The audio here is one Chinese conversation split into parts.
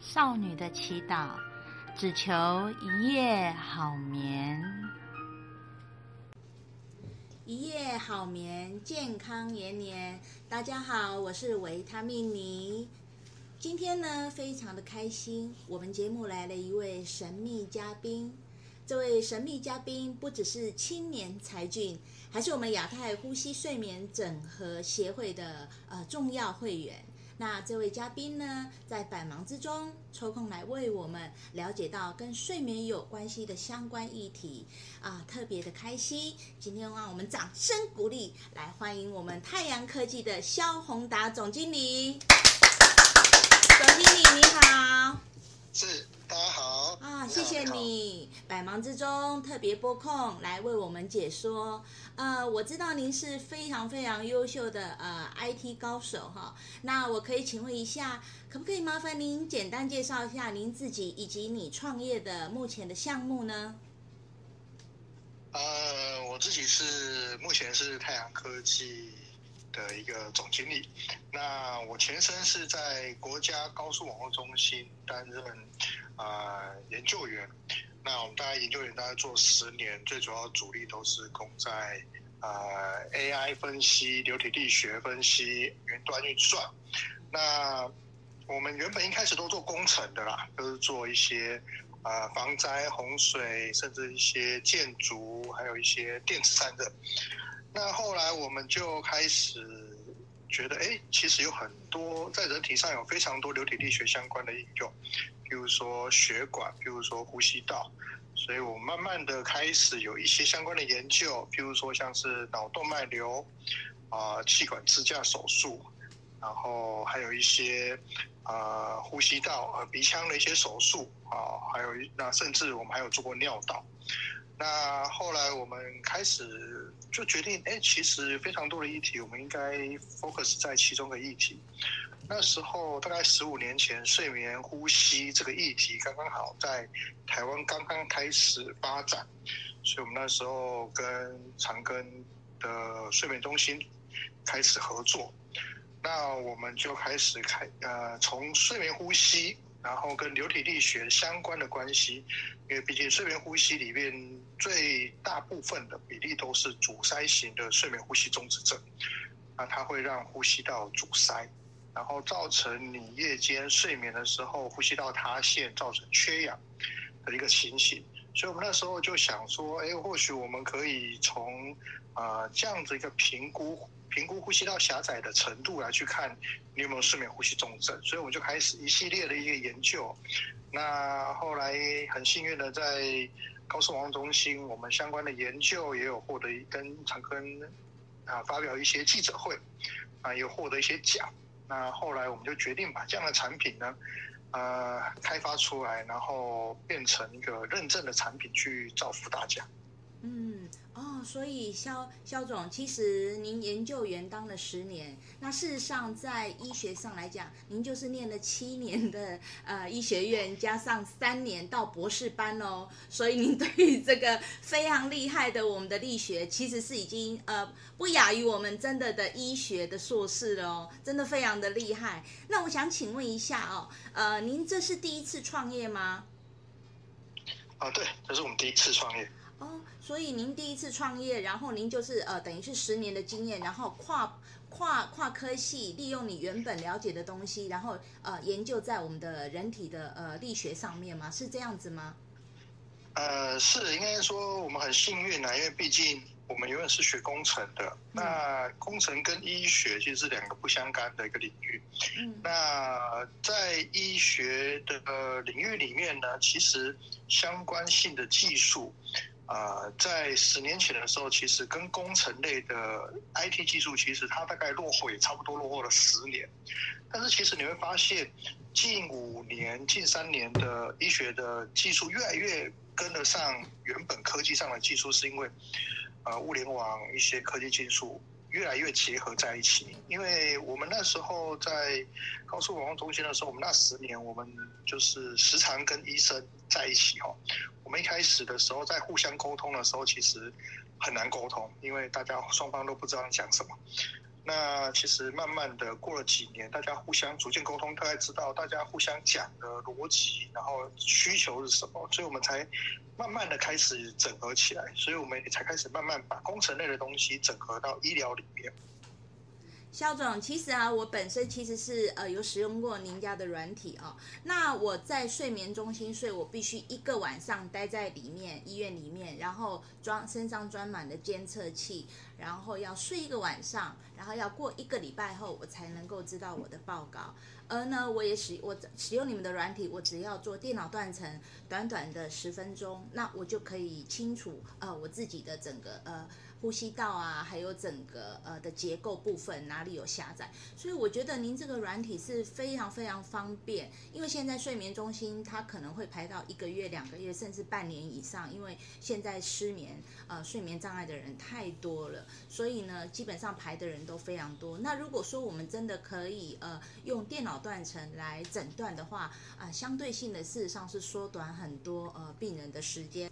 少女的祈祷，只求一夜好眠。一夜好眠，健康延年。大家好，我是维他命妮。今天呢，非常的开心，我们节目来了一位神秘嘉宾。这位神秘嘉宾不只是青年才俊，还是我们亚太呼吸睡眠整合协会的呃重要会员。那这位嘉宾呢，在百忙之中抽空来为我们了解到跟睡眠有关系的相关议题啊，特别的开心。今天让我们掌声鼓励，来欢迎我们太阳科技的萧宏达总经理。总经理你好。是。大家好啊，谢谢你百忙之中特别拨空来为我们解说。呃，我知道您是非常非常优秀的呃 IT 高手哈。那我可以请问一下，可不可以麻烦您简单介绍一下您自己以及你创业的目前的项目呢？呃，我自己是目前是太阳科技的一个总经理。那我前身是在国家高速网络中心担任。啊、研究员，那我们大概研究员大概做十年，最主要主力都是攻在呃 AI 分析、流体力学分析、云端运算。那我们原本一开始都做工程的啦，都是做一些呃防灾、洪水，甚至一些建筑，还有一些电子散热。那后来我们就开始觉得，哎，其实有很多在人体上有非常多流体力学相关的应用。比如说血管，比如说呼吸道，所以我慢慢的开始有一些相关的研究，比如说像是脑动脉瘤啊、气管支架手术，然后还有一些啊、呼吸道呃鼻腔的一些手术啊、还有那甚至我们还有做过尿道。那后来我们开始就决定，哎，其实非常多的议题，我们应该 focus 在其中的议题。那时候大概十五年前，睡眠呼吸这个议题刚刚好在台湾刚刚开始发展，所以我们那时候跟长庚的睡眠中心开始合作。那我们就开始开呃，从睡眠呼吸，然后跟流体力学相关的关系，因为毕竟睡眠呼吸里面最大部分的比例都是阻塞型的睡眠呼吸中止症，那它会让呼吸道阻塞。然后造成你夜间睡眠的时候呼吸道塌陷，造成缺氧的一个情形。所以我们那时候就想说，哎，或许我们可以从啊、这样子一个评估评估呼吸道狭窄的程度来去看你有没有睡眠呼吸重症。所以我们就开始一系列的一个研究。那后来很幸运的在高速网络中心，我们相关的研究也有获得跟长庚啊发表一些记者会啊，有获得一些奖。那后来我们就决定把这样的产品呢，呃，开发出来，然后变成一个认证的产品去造福大家。嗯。哦，所以肖肖总，其实您研究员当了十年，那事实上在医学上来讲，您就是念了七年的呃医学院，加上三年到博士班哦，所以您对于这个非常厉害的我们的力学，其实是已经呃不亚于我们真的的医学的硕士了哦，真的非常的厉害。那我想请问一下哦，呃，您这是第一次创业吗？啊，对，这是我们第一次创业。哦，所以您第一次创业，然后您就是呃，等于是十年的经验，然后跨跨跨科系，利用你原本了解的东西，然后呃，研究在我们的人体的呃力学上面吗？是这样子吗？呃，是，应该说我们很幸运啊，因为毕竟我们原本是学工程的，嗯、那工程跟医学其实是两个不相干的一个领域。嗯，那在医学的领域里面呢，其实相关性的技术。呃，在十年前的时候，其实跟工程类的 IT 技术，其实它大概落后也差不多落后了十年。但是其实你会发现，近五年、近三年的医学的技术越来越跟得上原本科技上的技术，是因为呃物联网一些科技技术越来越结合在一起。因为我们那时候在高速网络中心的时候，我们那十年我们就是时常跟医生在一起哈。我们一开始的时候，在互相沟通的时候，其实很难沟通，因为大家双方都不知道讲什么。那其实慢慢的过了几年，大家互相逐渐沟通，大概知道大家互相讲的逻辑，然后需求是什么，所以我们才慢慢的开始整合起来，所以我们也才开始慢慢把工程类的东西整合到医疗里面。肖总，其实啊，我本身其实是呃有使用过您家的软体哦。那我在睡眠中心睡，我必须一个晚上待在里面医院里面，然后装身上装满了监测器，然后要睡一个晚上，然后要过一个礼拜后，我才能够知道我的报告。而呢，我也使我使用你们的软体，我只要做电脑断层，短短的十分钟，那我就可以清楚呃我自己的整个呃。呼吸道啊，还有整个呃的结构部分哪里有狭窄，所以我觉得您这个软体是非常非常方便。因为现在睡眠中心它可能会排到一个月、两个月，甚至半年以上，因为现在失眠呃睡眠障碍的人太多了，所以呢基本上排的人都非常多。那如果说我们真的可以呃用电脑断层来诊断的话啊、呃，相对性的事实上是缩短很多呃病人的时间。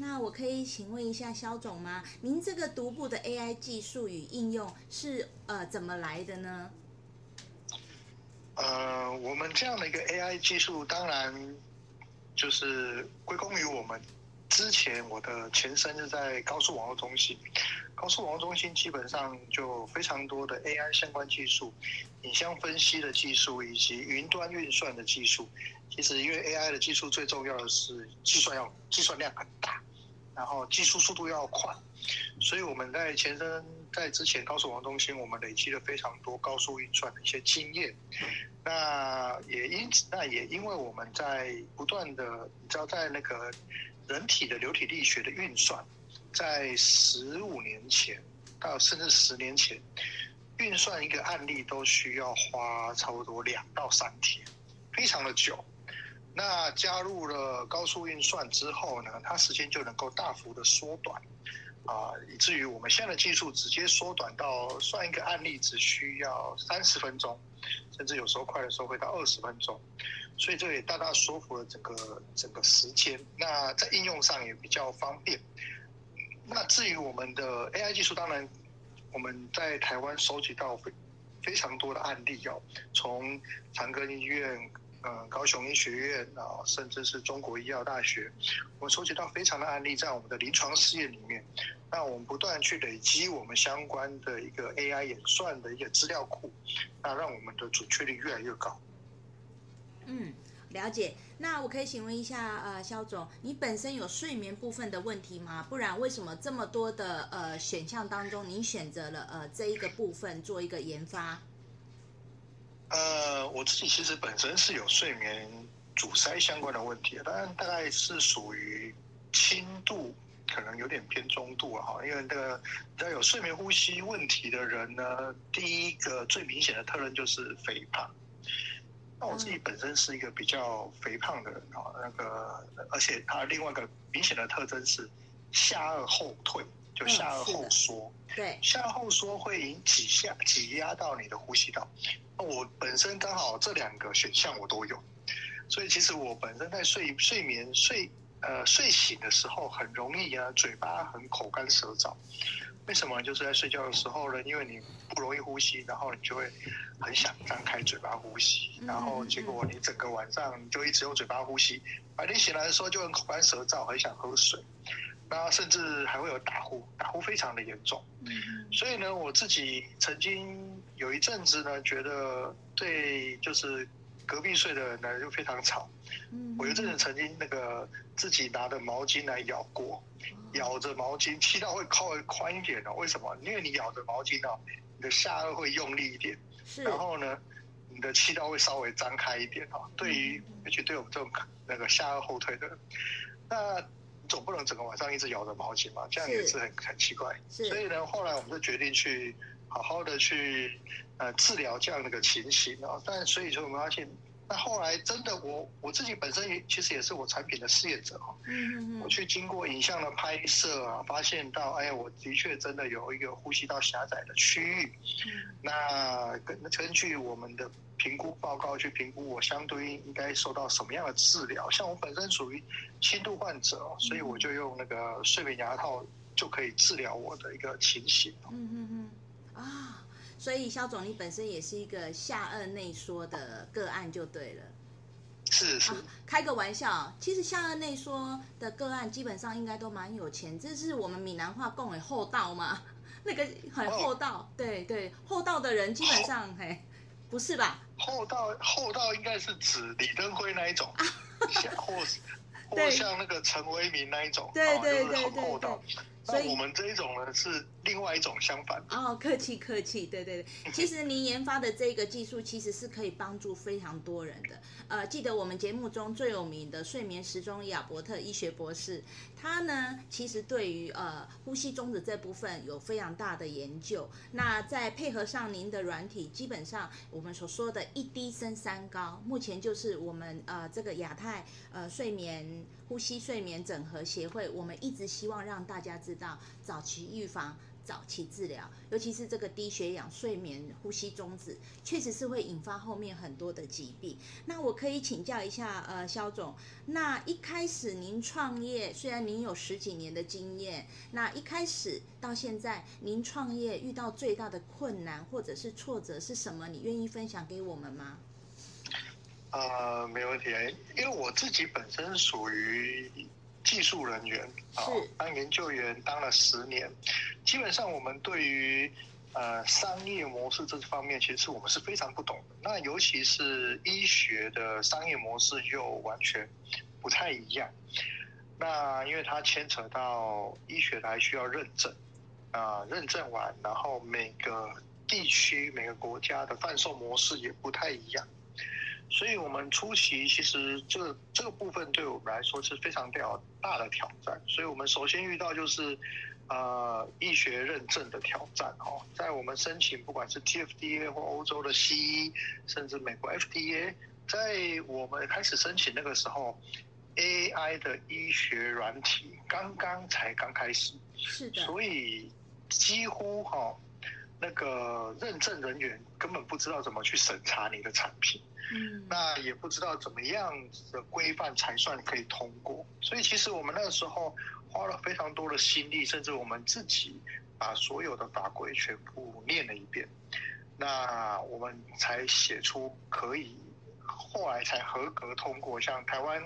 那我可以请问一下肖总吗？您这个独步的 AI 技术与应用是呃怎么来的呢？呃，我们这样的一个 AI 技术，当然就是归功于我们之前我的前身是在高速网络中心，高速网络中心基本上就非常多的 AI 相关技术、影像分析的技术以及云端运算的技术。其实因为 AI 的技术最重要的是计算要计算量很大。然后技术速度要快，所以我们在前身在之前高速网中心，我们累积了非常多高速运算的一些经验。那也因此，那也因为我们在不断的，你知道，在那个人体的流体力学的运算，在十五年前到甚至十年前，运算一个案例都需要花差不多两到三天，非常的久。那加入了高速运算之后呢，它时间就能够大幅的缩短，啊，以至于我们现在的技术直接缩短到算一个案例只需要三十分钟，甚至有时候快的时候会到二十分钟，所以这也大大缩服了整个整个时间。那在应用上也比较方便。那至于我们的 AI 技术，当然我们在台湾收集到非非常多的案例哦，从长庚医院。嗯，高雄医学院啊，甚至是中国医药大学，我们收集到非常的案例在我们的临床试验里面。那我们不断去累积我们相关的一个 AI 演算的一个资料库，那让我们的准确率越来越高。嗯，了解。那我可以请问一下，呃，肖总，你本身有睡眠部分的问题吗？不然为什么这么多的呃选项当中，您选择了呃这一个部分做一个研发？呃，我自己其实本身是有睡眠阻塞相关的问题，当然大概是属于轻度，可能有点偏中度啊。哈，因为那个只要有睡眠呼吸问题的人呢，第一个最明显的特征就是肥胖。那我自己本身是一个比较肥胖的人啊，那个而且他另外一个明显的特征是下颚后退，就下颚后缩。对，下顎后缩会引挤下挤压到你的呼吸道。那我本身刚好这两个选项我都有，所以其实我本身在睡睡眠睡呃睡醒的时候很容易啊，嘴巴很口干舌燥。为什么？就是在睡觉的时候呢，因为你不容易呼吸，然后你就会很想张开嘴巴呼吸，然后结果你整个晚上你就一直用嘴巴呼吸，白天醒来的时候就很口干舌燥，很想喝水，那甚至还会有打呼，打呼非常的严重。所以呢，我自己曾经。有一阵子呢，觉得对，就是隔壁睡的人呢就非常吵。我有阵子曾经那个自己拿着毛巾来咬过，咬着毛巾，气道会稍微宽一点哦。为什么？因为你咬着毛巾哦，你的下颚会用力一点，然后呢，你的气道会稍微张开一点哦。对于，尤其对我们这种那个下颚后退的人，那总不能整个晚上一直咬着毛巾嘛，这样也是很很奇怪。所以呢，后来我们就决定去。好好的去呃治疗这样的一个情形啊，但所以说我们发现，那后来真的我我自己本身也其实也是我产品的试验者哈，嗯嗯，我去经过影像的拍摄啊，发现到哎，我的确真的有一个呼吸道狭窄的区域，嗯那根根据我们的评估报告去评估，我相对应应该受到什么样的治疗？像我本身属于轻度患者，所以我就用那个睡眠牙套就可以治疗我的一个情形。嗯嗯嗯。啊。所以肖总，你本身也是一个下颚内缩的个案就对了。是是、啊，开个玩笑，其实下颚内缩的个案基本上应该都蛮有钱，这是我们闽南话讲的厚道嘛？那个很厚道，哦、对对，厚道的人基本上厚嘿，不是吧？厚道厚道应该是指李登辉那一种，啊、或 或像那个陈为民那一种，对对对对。所以我们这一种呢是另外一种相反哦，客气客气，对对对。其实您研发的这个技术其实是可以帮助非常多人的。呃，记得我们节目中最有名的睡眠时钟亚伯特医学博士，他呢其实对于呃呼吸中止这部分有非常大的研究。那再配合上您的软体，基本上我们所说的一低升三高，目前就是我们呃这个亚太呃睡眠呼吸睡眠整合协会，我们一直希望让大家知道早期预防。早期治疗，尤其是这个低血氧、睡眠呼吸中止，确实是会引发后面很多的疾病。那我可以请教一下，呃，肖总，那一开始您创业，虽然您有十几年的经验，那一开始到现在，您创业遇到最大的困难或者是挫折是什么？你愿意分享给我们吗？呃，没问题，因为我自己本身属于。技术人员啊，当研究员当了十年，基本上我们对于呃商业模式这方面，其实是我们是非常不懂的。那尤其是医学的商业模式又完全不太一样。那因为它牵扯到医学还需要认证啊，认证完，然后每个地区每个国家的贩售模式也不太一样。所以，我们初期其实这个这个部分对我们来说是非常大的挑战。所以我们首先遇到就是，呃，医学认证的挑战哦。在我们申请不管是 TFDA 或欧洲的 CE，甚至美国 FDA，在我们开始申请那个时候，AI 的医学软体刚刚才刚开始，是的。所以几乎哈、哦，那个认证人员根本不知道怎么去审查你的产品。嗯，那也不知道怎么样子的规范才算可以通过，所以其实我们那个时候花了非常多的心力，甚至我们自己把所有的法规全部念了一遍，那我们才写出可以，后来才合格通过，像台湾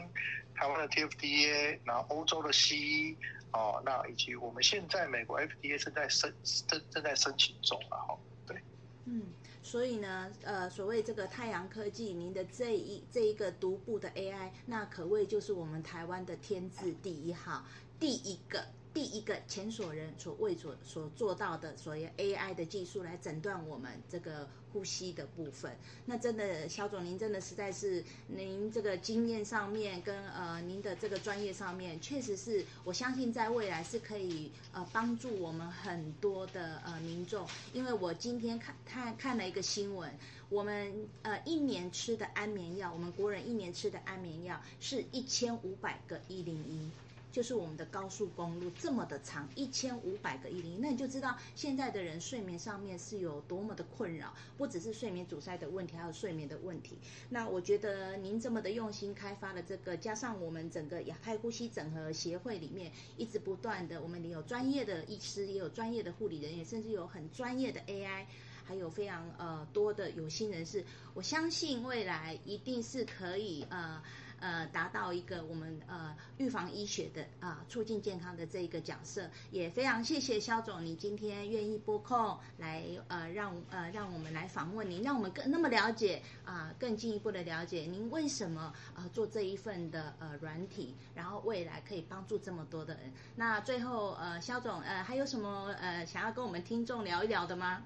台湾的 TFDA，然后欧洲的 CE 哦，那以及我们现在美国 FDA 正在申正正在申请中啊，哈，对，嗯。所以呢，呃，所谓这个太阳科技，您的这一这一个独步的 AI，那可谓就是我们台湾的天字第一号，第一个。第一个前所人所未所所做到的所谓 AI 的技术来诊断我们这个呼吸的部分，那真的肖总，您真的实在是您这个经验上面跟呃您的这个专业上面，确实是我相信在未来是可以呃帮助我们很多的呃民众，因为我今天看看看了一个新闻，我们呃一年吃的安眠药，我们国人一年吃的安眠药是一千五百个一零一。就是我们的高速公路这么的长，一千五百个一零，那你就知道现在的人睡眠上面是有多么的困扰，不只是睡眠阻塞的问题，还有睡眠的问题。那我觉得您这么的用心开发了这个，加上我们整个亚太呼吸整合协会里面一直不断的，我们有专业的医师，也有专业的护理人员，甚至有很专业的 AI，还有非常呃多的有心人士。我相信未来一定是可以呃。呃，达到一个我们呃预防医学的啊、促进健康的这一个角色，也非常谢谢肖总，你今天愿意拨空来呃让呃让我们来访问您，让我们更那么了解啊、更进一步的了解您为什么、呃、做这一份的呃软体，然后未来可以帮助这么多的人。那最后呃肖总呃还有什么呃想要跟我们听众聊一聊的吗？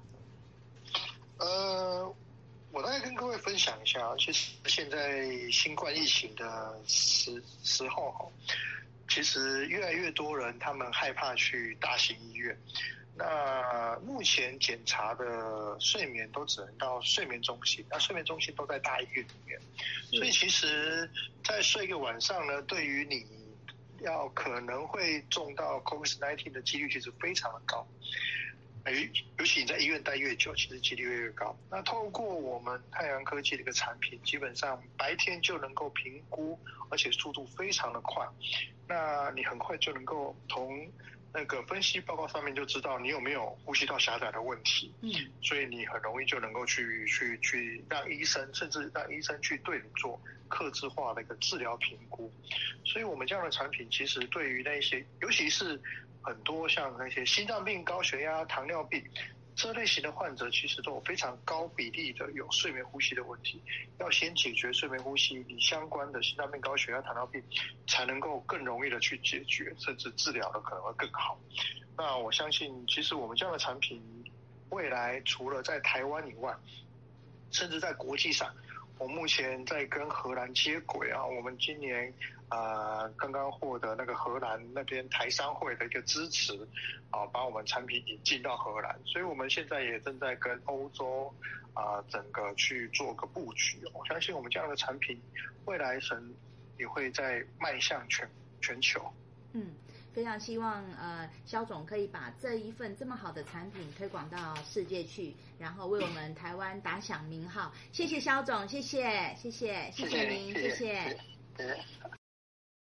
呃。我大概跟各位分享一下，其实现在新冠疫情的时时候哈，其实越来越多人他们害怕去大型医院。那目前检查的睡眠都只能到睡眠中心，那睡眠中心都在大医院里面，所以其实，在睡一个晚上呢，对于你要可能会中到 COVID-19 的几率其实非常的高。尤其你在医院待越久，其实几率会越高。那透过我们太阳科技的一个产品，基本上白天就能够评估，而且速度非常的快。那你很快就能够从那个分析报告上面就知道你有没有呼吸道狭窄的问题。嗯，所以你很容易就能够去去去让医生，甚至让医生去对你做克制化的一个治疗评估。所以我们这样的产品其实对于那些，尤其是很多像那些心脏病、高血压、糖尿病。这类型的患者其实都有非常高比例的有睡眠呼吸的问题，要先解决睡眠呼吸，你相关的心脏病、高血压、糖尿病才能够更容易的去解决，甚至治疗的可能会更好。那我相信，其实我们这样的产品，未来除了在台湾以外，甚至在国际上，我目前在跟荷兰接轨啊，我们今年。啊、呃，刚刚获得那个荷兰那边台商会的一个支持，啊，把我们产品引进到荷兰，所以我们现在也正在跟欧洲啊、呃，整个去做个布局。我相信我们这样的产品，未来神也会在迈向全全球。嗯，非常希望呃，肖总可以把这一份这么好的产品推广到世界去，然后为我们台湾打响名号。谢谢肖总，谢谢，谢谢，谢谢您，谢谢。谢谢谢谢。